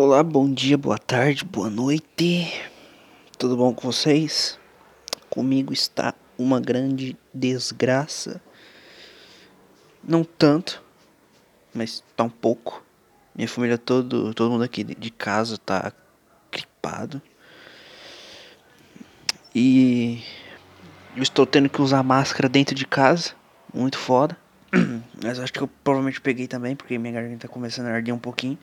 Olá, bom dia, boa tarde, boa noite. Tudo bom com vocês? Comigo está uma grande desgraça. Não tanto, mas tá um pouco. Minha família todo, todo mundo aqui de casa tá gripado. E eu estou tendo que usar máscara dentro de casa, muito foda. Mas acho que eu provavelmente peguei também, porque minha garganta tá começando a arder um pouquinho.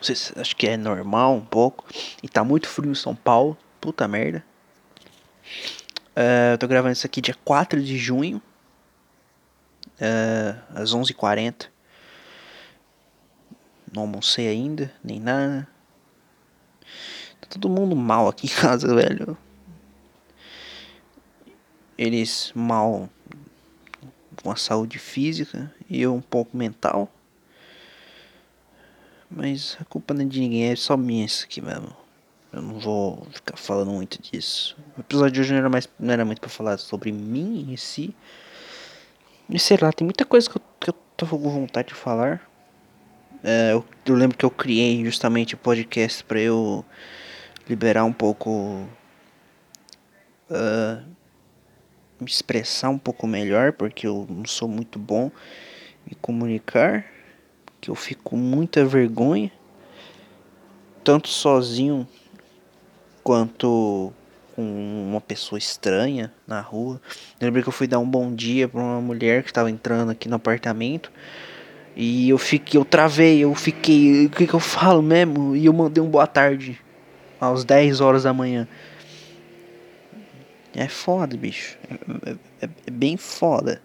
Não sei se acho que é normal um pouco. E tá muito frio em São Paulo. Puta merda. Uh, eu tô gravando isso aqui dia 4 de junho. Uh, às 11h40. Não almocei ainda, nem nada. Tá todo mundo mal aqui em casa, velho. Eles mal com a saúde física e eu um pouco mental. Mas a culpa não é de ninguém, é só minha isso aqui mesmo. Eu não vou ficar falando muito disso. O episódio de hoje não era, mais, não era muito pra falar sobre mim em si. E sei lá, tem muita coisa que eu, que eu com vontade de falar. É, eu, eu, lembro que eu criei justamente o podcast pra eu liberar um pouco. Uh, me expressar um pouco melhor, porque eu não sou muito bom em comunicar que eu fico com muita vergonha, tanto sozinho quanto com uma pessoa estranha na rua. Eu lembrei que eu fui dar um bom dia para uma mulher que estava entrando aqui no apartamento. E eu fiquei, eu travei, eu fiquei, o que, que eu falo mesmo? E eu mandei um boa tarde às 10 horas da manhã. É foda, bicho. É, é, é bem foda.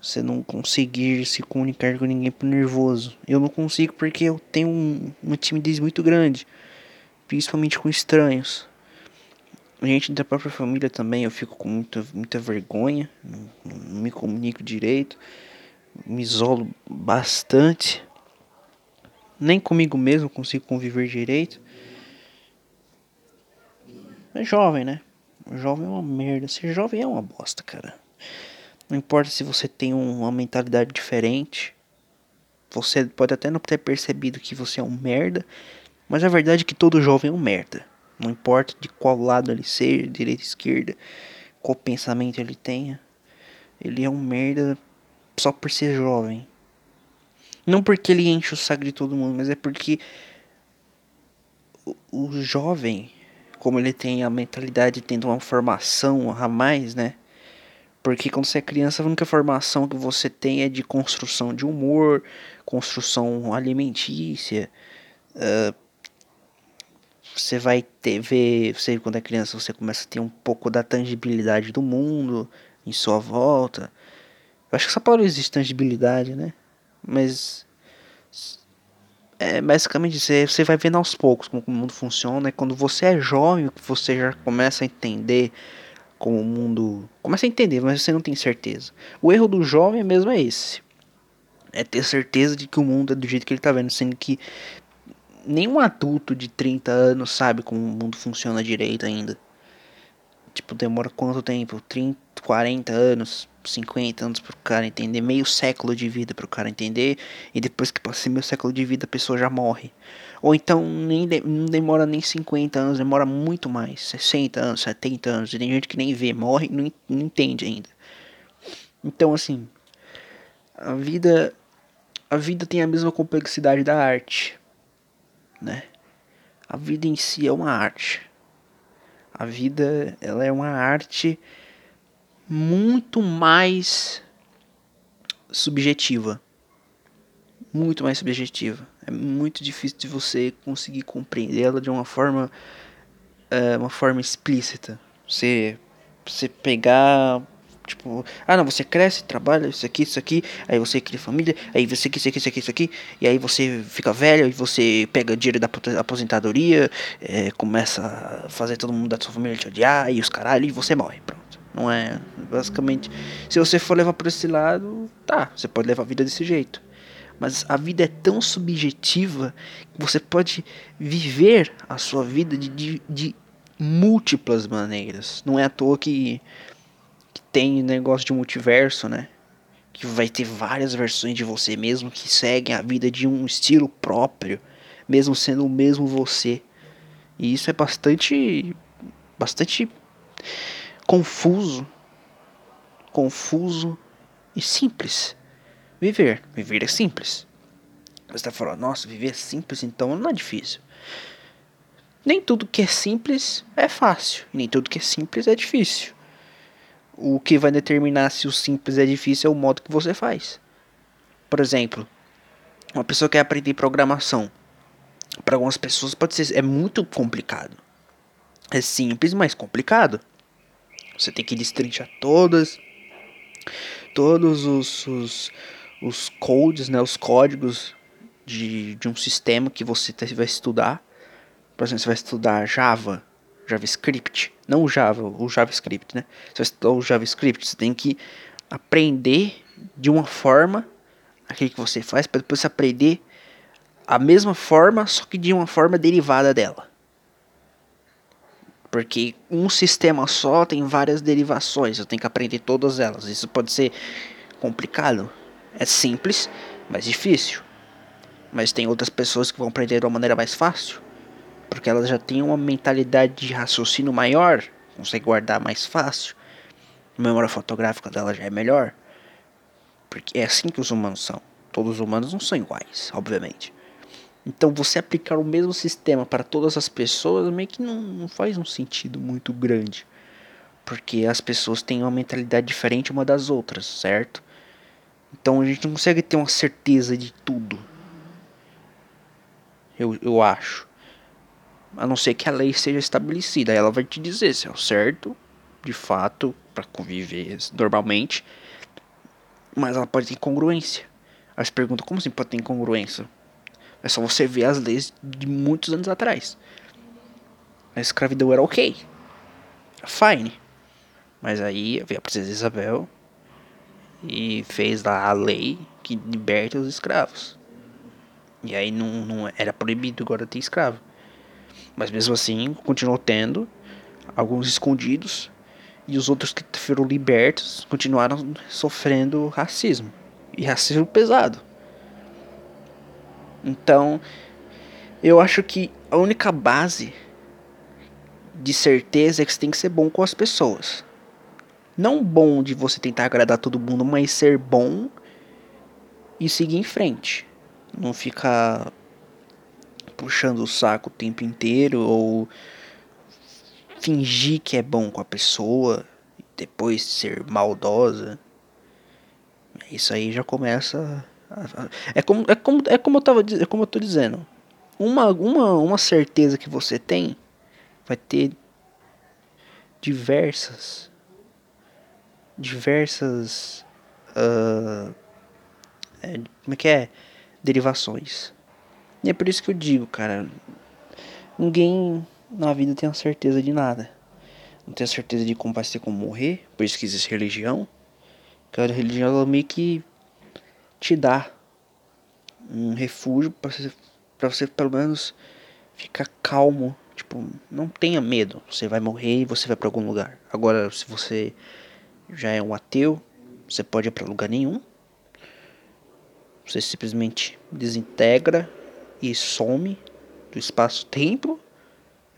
Você não conseguir se comunicar com ninguém por nervoso. Eu não consigo porque eu tenho um, uma timidez muito grande. Principalmente com estranhos. Gente da própria família também, eu fico com muita, muita vergonha. Não, não me comunico direito. Me isolo bastante. Nem comigo mesmo consigo conviver direito. É jovem, né? Jovem é uma merda. Ser jovem é uma bosta, cara. Não importa se você tem uma mentalidade diferente. Você pode até não ter percebido que você é um merda. Mas a verdade é que todo jovem é um merda. Não importa de qual lado ele seja, direita, esquerda, qual pensamento ele tenha. Ele é um merda só por ser jovem. Não porque ele enche o saco de todo mundo, mas é porque o, o jovem, como ele tem a mentalidade tendo uma formação a mais, né? Porque quando você é criança, a única formação que você tem é de construção de humor, construção alimentícia. Uh, você vai ter, ver, você quando é criança, você começa a ter um pouco da tangibilidade do mundo em sua volta. Eu acho que essa palavra existe tangibilidade, né? Mas é basicamente você, você vai vendo aos poucos como o mundo funciona. E quando você é jovem, você já começa a entender como o mundo. Começa a entender, mas você não tem certeza. O erro do jovem mesmo é esse. É ter certeza de que o mundo é do jeito que ele tá vendo, sendo que nenhum adulto de 30 anos sabe como o mundo funciona direito ainda. Tipo, demora quanto tempo? 30, 40 anos, 50 anos pro cara entender, meio século de vida pro cara entender, e depois que passa meio século de vida a pessoa já morre. Ou então nem de, não demora nem 50 anos, demora muito mais, 60 anos, 70 anos, e tem gente que nem vê, morre e não, não entende ainda. Então assim, a vida a vida tem a mesma complexidade da arte, né? A vida em si é uma arte. A vida, ela é uma arte muito mais subjetiva. Muito mais subjetiva. É muito difícil de você conseguir compreendê-la de uma forma uh, uma forma explícita. Você você pegar tipo, ah não, você cresce, trabalha, isso aqui, isso aqui, aí você cria família, aí você isso aqui, isso aqui, isso aqui, e aí você fica velho, e você pega dinheiro da aposentadoria, é, começa a fazer todo mundo da sua família te odiar, e os caralho, e você morre, pronto. Não é. Basicamente, se você for levar por esse lado, tá, você pode levar a vida desse jeito. Mas a vida é tão subjetiva que você pode viver a sua vida de, de, de múltiplas maneiras. Não é à toa que, que tem negócio de multiverso, né? que vai ter várias versões de você mesmo que seguem a vida de um estilo próprio, mesmo sendo o mesmo você. E isso é bastante bastante confuso, confuso e simples. Viver, viver é simples. Você está falando, nossa, viver é simples, então não é difícil. Nem tudo que é simples é fácil, nem tudo que é simples é difícil. O que vai determinar se o simples é difícil é o modo que você faz. Por exemplo, uma pessoa quer aprender programação. Para algumas pessoas pode ser é muito complicado. É simples, mas complicado. Você tem que destrinchar todas todos os, os, os codes, né, os códigos de, de um sistema que você vai estudar. Por exemplo, você vai estudar Java, JavaScript, não o Java, o JavaScript, né? Você vai estudar o JavaScript, você tem que aprender de uma forma aquilo que você faz para depois você aprender a mesma forma, só que de uma forma derivada dela. Porque um sistema só tem várias derivações, eu tenho que aprender todas elas. Isso pode ser complicado. É simples, mas difícil. Mas tem outras pessoas que vão aprender de uma maneira mais fácil. Porque elas já têm uma mentalidade de raciocínio maior, consegue guardar mais fácil. A memória fotográfica dela já é melhor. Porque é assim que os humanos são. Todos os humanos não são iguais, obviamente. Então você aplicar o mesmo sistema para todas as pessoas meio que não, não faz um sentido muito grande. Porque as pessoas têm uma mentalidade diferente uma das outras, certo? Então a gente não consegue ter uma certeza de tudo. Eu, eu acho. A não ser que a lei seja estabelecida. Ela vai te dizer se é o certo, de fato, para conviver normalmente. Mas ela pode ter incongruência. Aí você pergunta, como assim pode ter incongruência? É só você ver as leis de muitos anos atrás. A escravidão era ok. Fine. Mas aí veio a princesa Isabel e fez lá a lei que liberta os escravos. E aí não, não era proibido agora ter escravo. Mas mesmo assim, continuou tendo alguns escondidos e os outros que foram libertos continuaram sofrendo racismo. E racismo pesado. Então, eu acho que a única base de certeza é que você tem que ser bom com as pessoas. Não bom de você tentar agradar todo mundo, mas ser bom e seguir em frente. Não ficar puxando o saco o tempo inteiro ou fingir que é bom com a pessoa e depois ser maldosa. Isso aí já começa é como, é como, é como eu tava é como eu tô dizendo. Uma, uma, uma certeza que você tem vai ter diversas diversas uh, é, como é que é? Derivações. E é por isso que eu digo cara ninguém na vida tem a certeza de nada. Não tem a certeza de como vai ser como morrer por isso que existe religião. Cada religião ela meio que te dá um refúgio para você, pra você pelo menos ficar calmo. Tipo, não tenha medo. Você vai morrer e você vai para algum lugar. Agora, se você já é um ateu, você pode ir para lugar nenhum. Você simplesmente desintegra e some do espaço-tempo.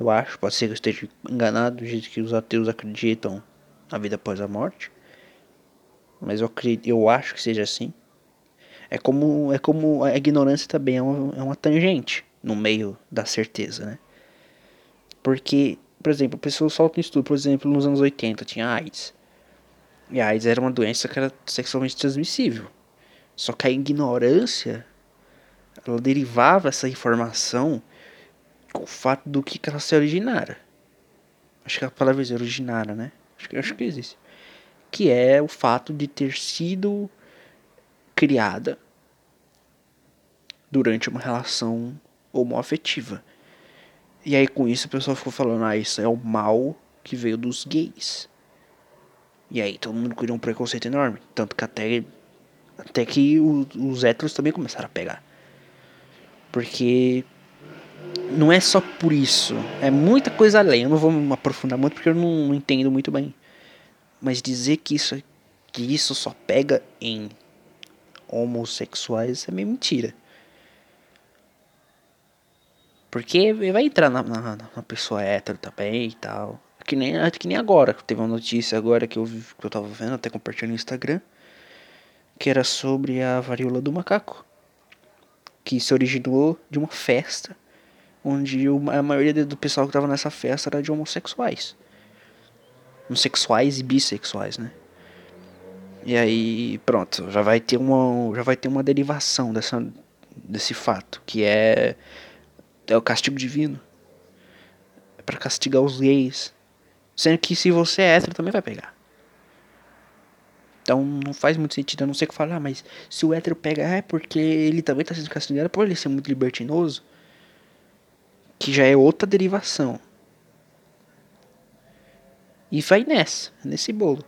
Eu acho, pode ser que eu esteja enganado do jeito que os ateus acreditam na vida após a morte. Mas eu acredito, eu acho que seja assim. É como, é como a ignorância também é uma, é uma tangente no meio da certeza, né? Porque, por exemplo, pessoas soltam estudo, por exemplo, nos anos 80 tinha AIDS. E a AIDS era uma doença que era sexualmente transmissível. Só que a ignorância, ela derivava essa informação com o fato do que ela se originara. Acho que a palavra é originara, né? Acho que, acho que existe. Que é o fato de ter sido criada durante uma relação homoafetiva. E aí com isso a pessoa ficou falando, ah, isso é o mal que veio dos gays. E aí todo mundo criou um preconceito enorme. Tanto que até, até que os, os héteros também começaram a pegar. Porque não é só por isso. É muita coisa além. Eu não vou me aprofundar muito porque eu não, não entendo muito bem. Mas dizer que isso, que isso só pega em homossexuais, é meio mentira. Porque vai entrar na, na, na pessoa hétero também e tal. Que nem, que nem agora, teve uma notícia agora que eu, que eu tava vendo, até compartilhando no Instagram, que era sobre a varíola do macaco. Que se originou de uma festa onde a maioria do pessoal que tava nessa festa era de homossexuais. Homossexuais e bissexuais, né? E aí, pronto, já vai ter uma, já vai ter uma derivação dessa, desse fato, que é, é o castigo divino. É para castigar os gays. Sendo que se você é hétero também vai pegar. Então não faz muito sentido. Eu não sei o que falar, mas se o hétero pega é porque ele também tá sendo castigado por ele ser muito libertinoso. Que já é outra derivação. E vai nessa, nesse bolo.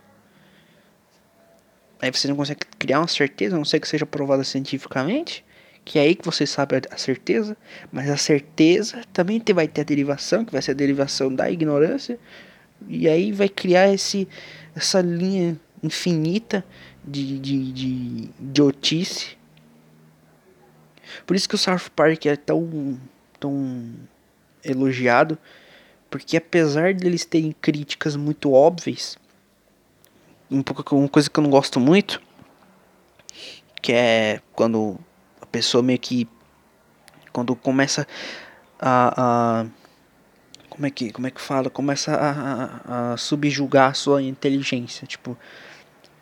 Aí você não consegue criar uma certeza, a não sei que seja provada cientificamente, que é aí que você sabe a certeza, mas a certeza também vai ter a derivação, que vai ser a derivação da ignorância, e aí vai criar esse, essa linha infinita de, de, de idiotice. Por isso que o South Park é tão, tão elogiado, porque apesar deles terem críticas muito óbvias, um pouco uma coisa que eu não gosto muito, que é quando pessoa meio que quando começa a, a como é que como é que fala? Começa a, a, a, subjugar a sua inteligência tipo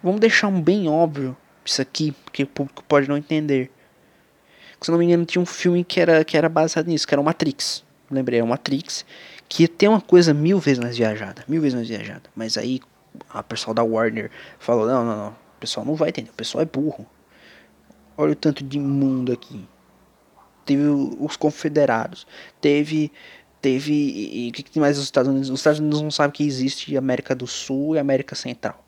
vamos deixar um bem óbvio isso aqui porque o público pode não entender. Se não me engano tinha um filme que era que era baseado nisso que era o Matrix. Lembrei é o Matrix que tem uma coisa mil vezes mais viajada mil vezes mais viajada. Mas aí a pessoal da Warner falou: não, não, não, o pessoal não vai entender, o pessoal é burro. Olha o tanto de mundo aqui. Teve os confederados, teve. Teve. E o que, que mais os Estados Unidos? Os Estados Unidos não sabem que existe América do Sul e América Central.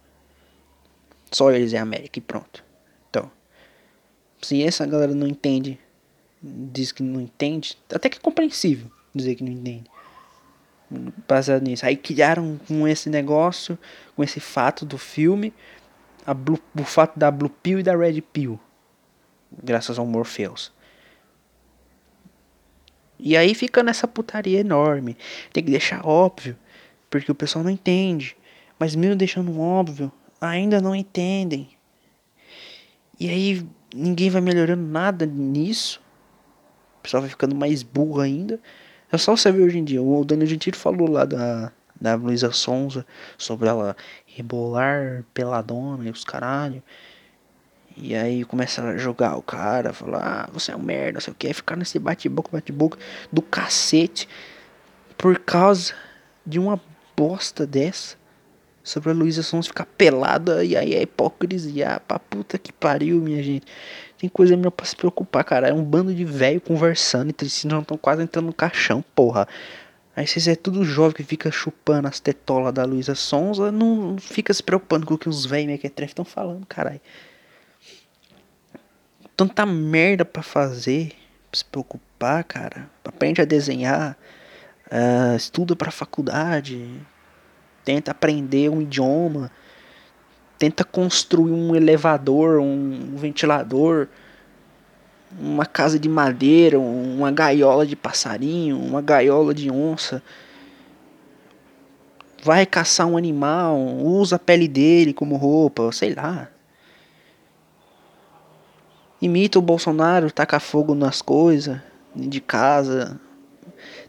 Só eles é América e pronto. Então, se essa galera não entende, diz que não entende, até que é compreensível dizer que não entende baseado nisso. Aí criaram com esse negócio, com esse fato do filme, a Blue, o fato da Blue Pill e da Red Pill, graças ao Morpheus. E aí fica nessa putaria enorme. Tem que deixar óbvio, porque o pessoal não entende. Mas mesmo deixando óbvio, ainda não entendem. E aí ninguém vai melhorando nada nisso. O pessoal vai ficando mais burro ainda. É só você ver hoje em dia. O Daniel Gentili falou lá da, da Luísa Sonza sobre ela rebolar peladona e os caralho. E aí começa a jogar o cara, falar, ah, você é um merda, sei o que, ficar nesse bate-boca, bate-boca do cacete por causa de uma bosta dessa. Sobre a Luísa Sons ficar pelada e aí é hipocrisia pra puta que pariu, minha gente. Tem coisa melhor pra se preocupar, cara. É um bando de velho conversando entre si, não estão quase entrando no caixão, porra. Aí vocês é tudo jovem que fica chupando as tetolas da Luísa Sonza, não fica se preocupando com o que os velhos mequetrefe estão falando, caralho. Tanta merda pra fazer, pra se preocupar, cara. Aprende a desenhar, uh, estuda pra faculdade, tenta aprender um idioma tenta construir um elevador, um ventilador, uma casa de madeira, uma gaiola de passarinho, uma gaiola de onça. Vai caçar um animal, usa a pele dele como roupa, sei lá. Imita o Bolsonaro, taca fogo nas coisas de casa,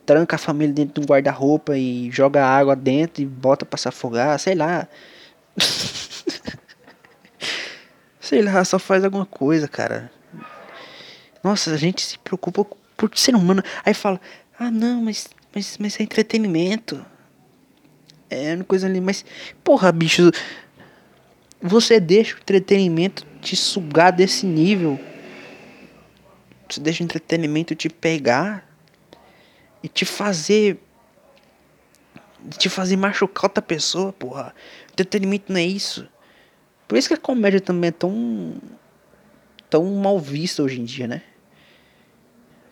tranca a família dentro de um guarda-roupa e joga água dentro e bota para se afogar, sei lá. Sei lá, só faz alguma coisa, cara. Nossa, a gente se preocupa por ser humano. Aí fala, ah não, mas, mas, mas é entretenimento. É uma coisa ali, mas. Porra, bicho. Você deixa o entretenimento te sugar desse nível. Você deixa o entretenimento te pegar e te fazer. Te fazer machucar outra pessoa, porra. Entretenimento não é isso. Por isso que a comédia também é tão. tão mal vista hoje em dia, né?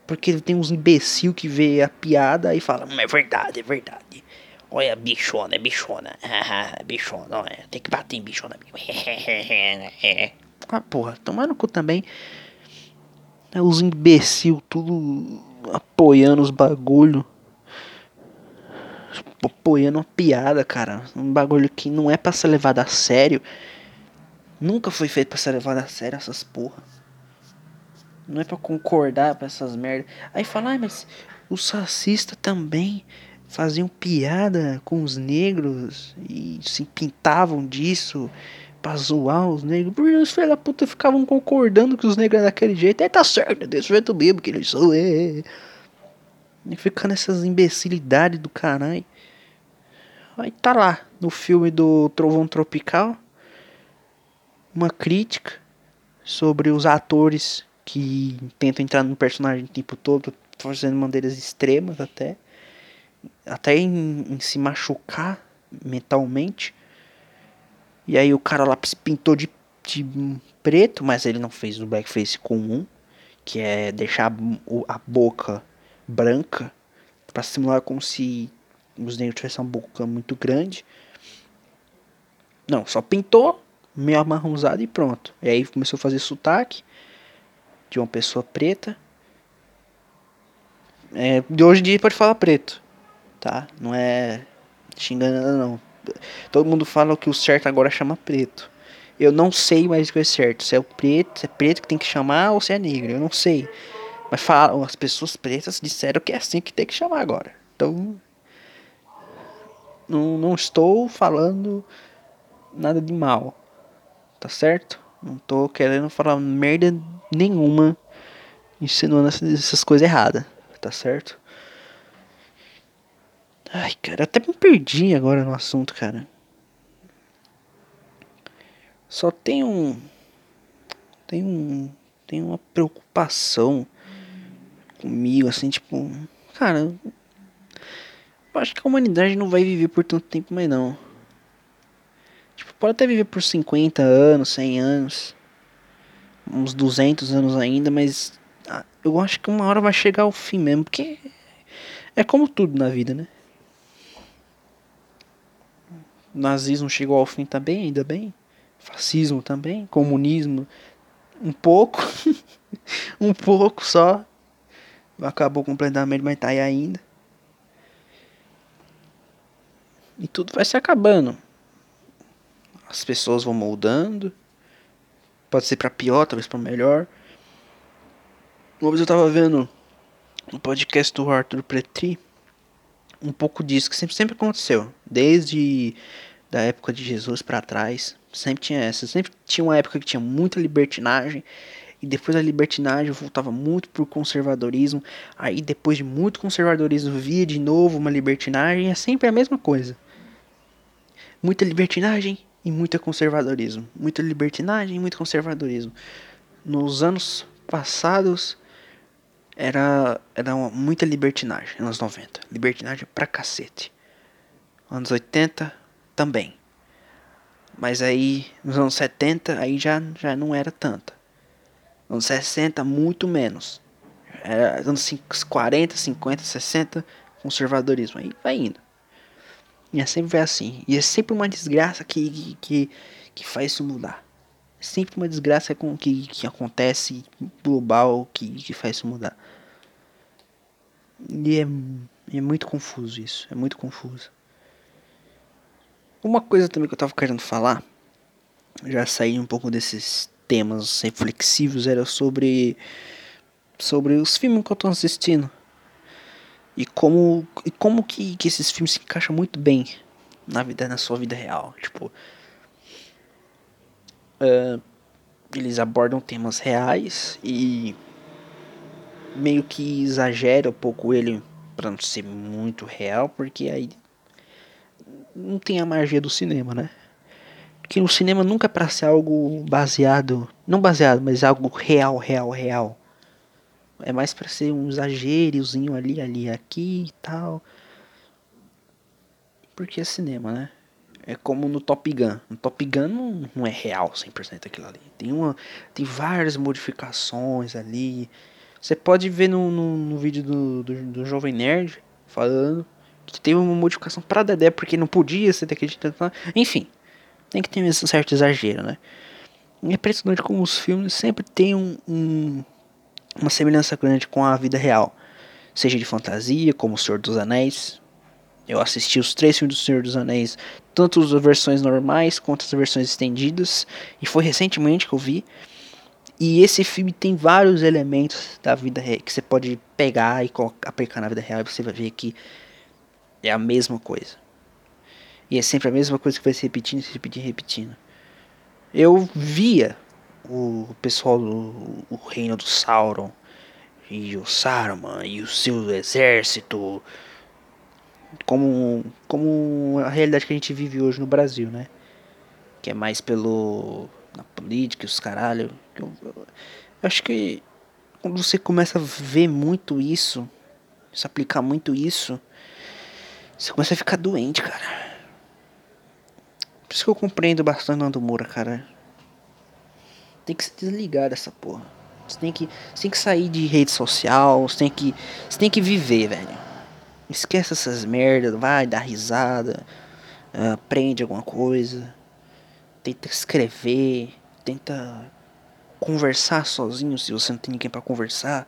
Porque tem uns imbecil que vê a piada e fala, é verdade, é verdade. Olha, bichona, é bichona. bichona, é. Tem que bater em bichona. Ah, porra, tomar no cu também. É os imbecil, tudo apoiando os bagulho. Apoiando uma piada, cara. Um bagulho que não é pra ser levado a sério. Nunca foi feito pra ser levado a sério essas porra. Não é pra concordar com essas merdas. Aí fala, ah, mas os racistas também faziam piada com os negros e se pintavam disso pra zoar os negros. Porque os filhos da puta ficavam concordando que os negros eram daquele jeito. Aí tá certo, é desse jeito mesmo que eles são. É. E fica nessas imbecilidades do caralho. Aí tá lá, no filme do Trovão Tropical, uma crítica sobre os atores que tentam entrar no personagem o tempo todo, fazendo maneiras extremas até, até em, em se machucar mentalmente. E aí o cara lá pintou de, de preto, mas ele não fez o blackface comum, que é deixar a boca branca para simular como se os negros tivessem uma boca muito grande. Não, só pintou, meio amarronzado e pronto. E aí começou a fazer sotaque de uma pessoa preta. É, de hoje em dia pode falar preto, tá? Não é xingando não. Todo mundo fala que o certo agora chama preto. Eu não sei mais o que é certo. Se é o preto, se é preto que tem que chamar ou se é negro. Eu não sei. Mas falam, as pessoas pretas disseram que é assim que tem que chamar agora. Então. Não, não estou falando nada de mal. Tá certo? Não tô querendo falar merda nenhuma insinuando essas coisas erradas, tá certo? Ai, cara, até me perdi agora no assunto, cara. Só tem um. Tem um. Tem uma preocupação comigo, assim, tipo. Cara. Eu acho que a humanidade não vai viver por tanto tempo mais não. Tipo, pode até viver por 50 anos, 100 anos uns 200 anos ainda, mas ah, eu acho que uma hora vai chegar ao fim mesmo, porque é como tudo na vida, né? Nazismo chegou ao fim também, ainda bem. Fascismo também, comunismo um pouco, um pouco só. Acabou completamente, mas tá aí ainda. E tudo vai se acabando. As pessoas vão moldando Pode ser para pior, talvez para melhor. Uma vez eu tava vendo um podcast do Arthur Pretri, um pouco disso que sempre, sempre aconteceu, desde da época de Jesus para trás, sempre tinha essa, sempre tinha uma época que tinha muita libertinagem e depois da libertinagem voltava muito por conservadorismo, aí depois de muito conservadorismo via de novo uma libertinagem, é sempre a mesma coisa. Muita libertinagem, e muito conservadorismo. Muita libertinagem e muito conservadorismo. Nos anos passados era, era uma, muita libertinagem, anos 90. Libertinagem pra cacete. Anos 80 também. Mas aí, nos anos 70, aí já, já não era tanta. Anos 60, muito menos. Era anos 40, 50, 60, conservadorismo. Aí vai indo. E é sempre assim. E é sempre uma desgraça que, que, que faz isso mudar. Sempre uma desgraça com que, que acontece global que, que faz isso mudar. E é, é muito confuso isso. É muito confuso. Uma coisa também que eu tava querendo falar, já saí um pouco desses temas reflexivos, era sobre sobre os filmes que eu tô assistindo e como e como que, que esses filmes se encaixam muito bem na vida na sua vida real tipo uh, eles abordam temas reais e meio que exagera um pouco ele para não ser muito real porque aí não tem a magia do cinema né que no cinema nunca é para ser algo baseado não baseado mas algo real real real é mais para ser um exagerozinho ali, ali, aqui e tal. Porque é cinema, né? É como no Top Gun. No Top Gun não, não é real 100% aquilo ali. Tem, uma, tem várias modificações ali. Você pode ver no, no, no vídeo do, do, do, Jovem Nerd falando que teve uma modificação pra Dedé porque não podia ser daquele jeito. Enfim, tem que ter um certo exagero, né? É impressionante como os filmes sempre têm um, um, uma semelhança grande com a vida real. Seja de fantasia, como O Senhor dos Anéis. Eu assisti os três filmes do Senhor dos Anéis, tanto as versões normais quanto as versões estendidas. E foi recentemente que eu vi. E esse filme tem vários elementos da vida real que você pode pegar e aplicar na vida real e você vai ver que é a mesma coisa. E é sempre a mesma coisa que vai se repetindo, se repetindo, repetindo. Eu via o pessoal do o reino do Sauron e o Saruman e o seu exército como como a realidade que a gente vive hoje no Brasil, né? Que é mais pelo na política, os caralho. Eu, eu, eu acho que quando você começa a ver muito isso, se aplicar muito isso, você começa a ficar doente, cara. Por isso que eu compreendo bastante Nando Moura, cara. Tem que se desligar dessa porra. Você tem que, você tem que sair de rede social, você tem que, você tem que viver, velho. Esquece essas merdas, vai dar risada, aprende alguma coisa tenta escrever, tenta conversar sozinho se você não tem ninguém para conversar.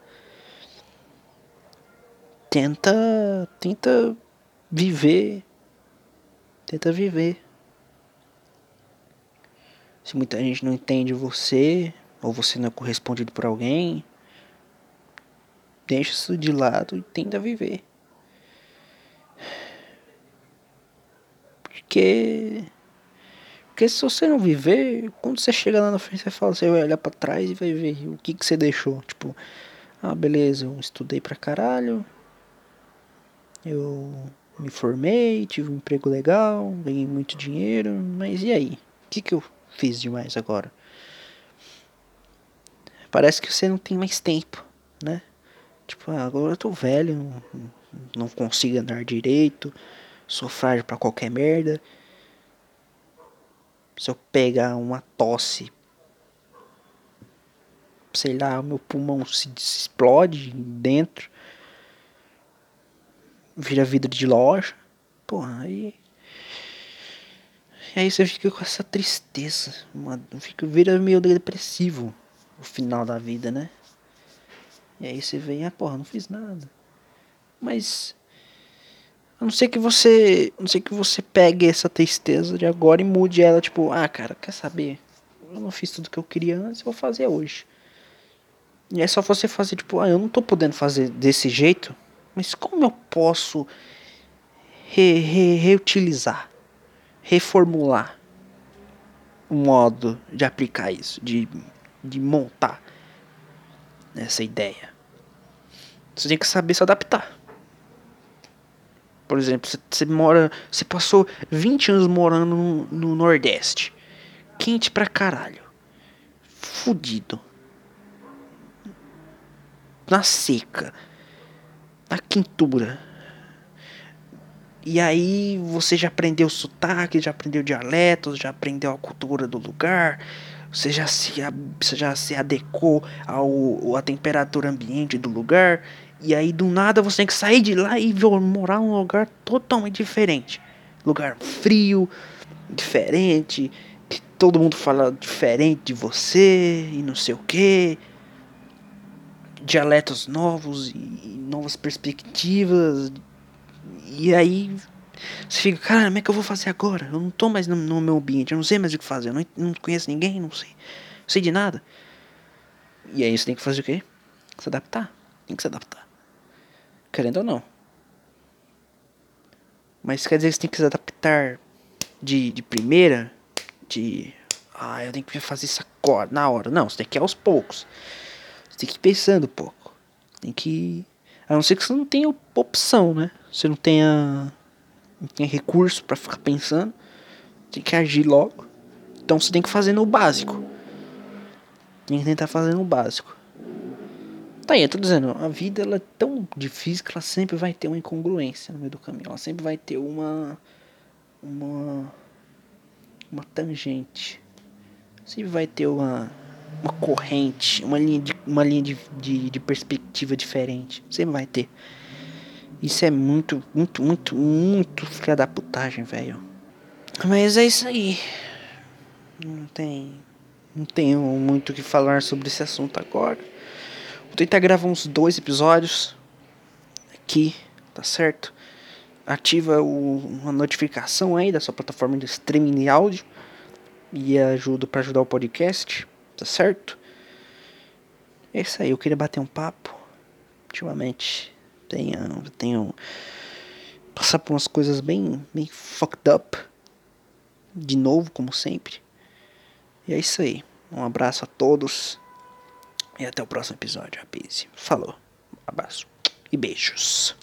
Tenta, tenta viver, tenta viver. Se muita gente não entende você, ou você não é correspondido por alguém, deixa isso de lado e tenta viver. Porque porque se você não viver, quando você chega lá na frente, você fala, você vai olhar pra trás e vai ver o que, que você deixou. Tipo, ah, beleza, eu estudei pra caralho. Eu me formei, tive um emprego legal, ganhei muito dinheiro, mas e aí? O que, que eu fiz demais agora? Parece que você não tem mais tempo, né? Tipo, ah, agora eu tô velho, não consigo andar direito, sou frágil pra qualquer merda se eu pegar uma tosse, sei lá, meu pulmão se explode dentro, vira vidro de loja, porra, aí. E aí você fica com essa tristeza, uma, fica, vira meio depressivo o final da vida, né? E aí você vem, ah, porra, não fiz nada. Mas a não ser que você. A não sei que você pegue essa tristeza de agora e mude ela, tipo, ah, cara, quer saber? Eu não fiz tudo que eu queria antes, eu vou fazer hoje. E é só você fazer, tipo, ah, eu não tô podendo fazer desse jeito, mas como eu posso re, re, reutilizar, reformular o modo de aplicar isso, de, de montar essa ideia? Você tem que saber se adaptar. Por exemplo, você mora. Você passou 20 anos morando no, no Nordeste. Quente pra caralho. Fudido. Na seca. Na quintura. E aí você já aprendeu sotaque, já aprendeu dialetos, já aprendeu a cultura do lugar. Você já se, você já se adequou ao, à temperatura ambiente do lugar. E aí do nada você tem que sair de lá e morar num lugar totalmente diferente. Lugar frio, diferente, que todo mundo fala diferente de você e não sei o que. Dialetos novos e novas perspectivas. E aí você fica, cara, como é que eu vou fazer agora? Eu não tô mais no, no meu ambiente, eu não sei mais o que fazer, eu não, não conheço ninguém, não sei, não sei de nada. E aí você tem que fazer o quê? Se adaptar. Tem que se adaptar querendo ou não. Mas quer dizer que você tem que se adaptar de, de primeira, de. Ah, eu tenho que fazer isso agora, na hora. Não, você tem que ir aos poucos. Você tem que ir pensando um pouco. Tem que. A não ser que você não tenha opção, né? Você não tenha, não tenha recurso para ficar pensando. Tem que agir logo. Então você tem que fazer no básico. Tem que tentar fazer no básico. Tá aí, eu tô dizendo, a vida ela é tão difícil que ela sempre vai ter uma incongruência no meio do caminho. Ela sempre vai ter uma. Uma. Uma tangente. Sempre vai ter uma. Uma corrente, uma linha de, uma linha de, de, de perspectiva diferente. Sempre vai ter. Isso é muito, muito, muito, muito filha da putagem, velho. Mas é isso aí. Não tem Não tenho muito o que falar sobre esse assunto agora. Vou tentar gravar uns dois episódios aqui, tá certo? Ativa o, uma notificação aí da sua plataforma de streaming de áudio e ajuda para ajudar o podcast, tá certo? É isso aí, eu queria bater um papo. Ultimamente tenho, tenho passar por umas coisas bem, bem fucked up. De novo, como sempre. E é isso aí. Um abraço a todos. E até o próximo episódio, rapaz. Falou. Abraço. E beijos.